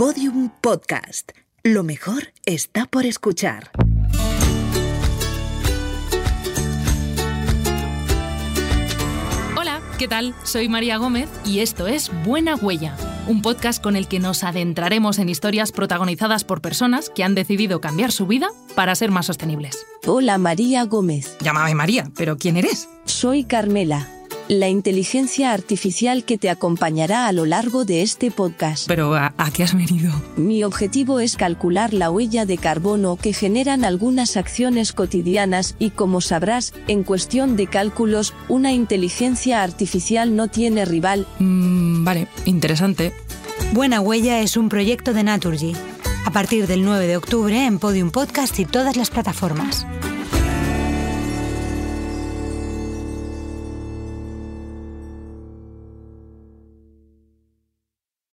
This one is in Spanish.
Podium Podcast. Lo mejor está por escuchar. Hola, ¿qué tal? Soy María Gómez y esto es Buena Huella, un podcast con el que nos adentraremos en historias protagonizadas por personas que han decidido cambiar su vida para ser más sostenibles. Hola María Gómez. Llámame María, pero ¿quién eres? Soy Carmela, la inteligencia artificial que te acompañará a lo largo de este podcast. Pero ¿a, a qué has venido? Mi objetivo es calcular la huella de carbono que generan algunas acciones cotidianas y como sabrás, en cuestión de cálculos, una inteligencia artificial no tiene rival. Mm, vale, interesante. Buena Huella es un proyecto de Naturgy. A partir del 9 de octubre en Podium Podcast y todas las plataformas.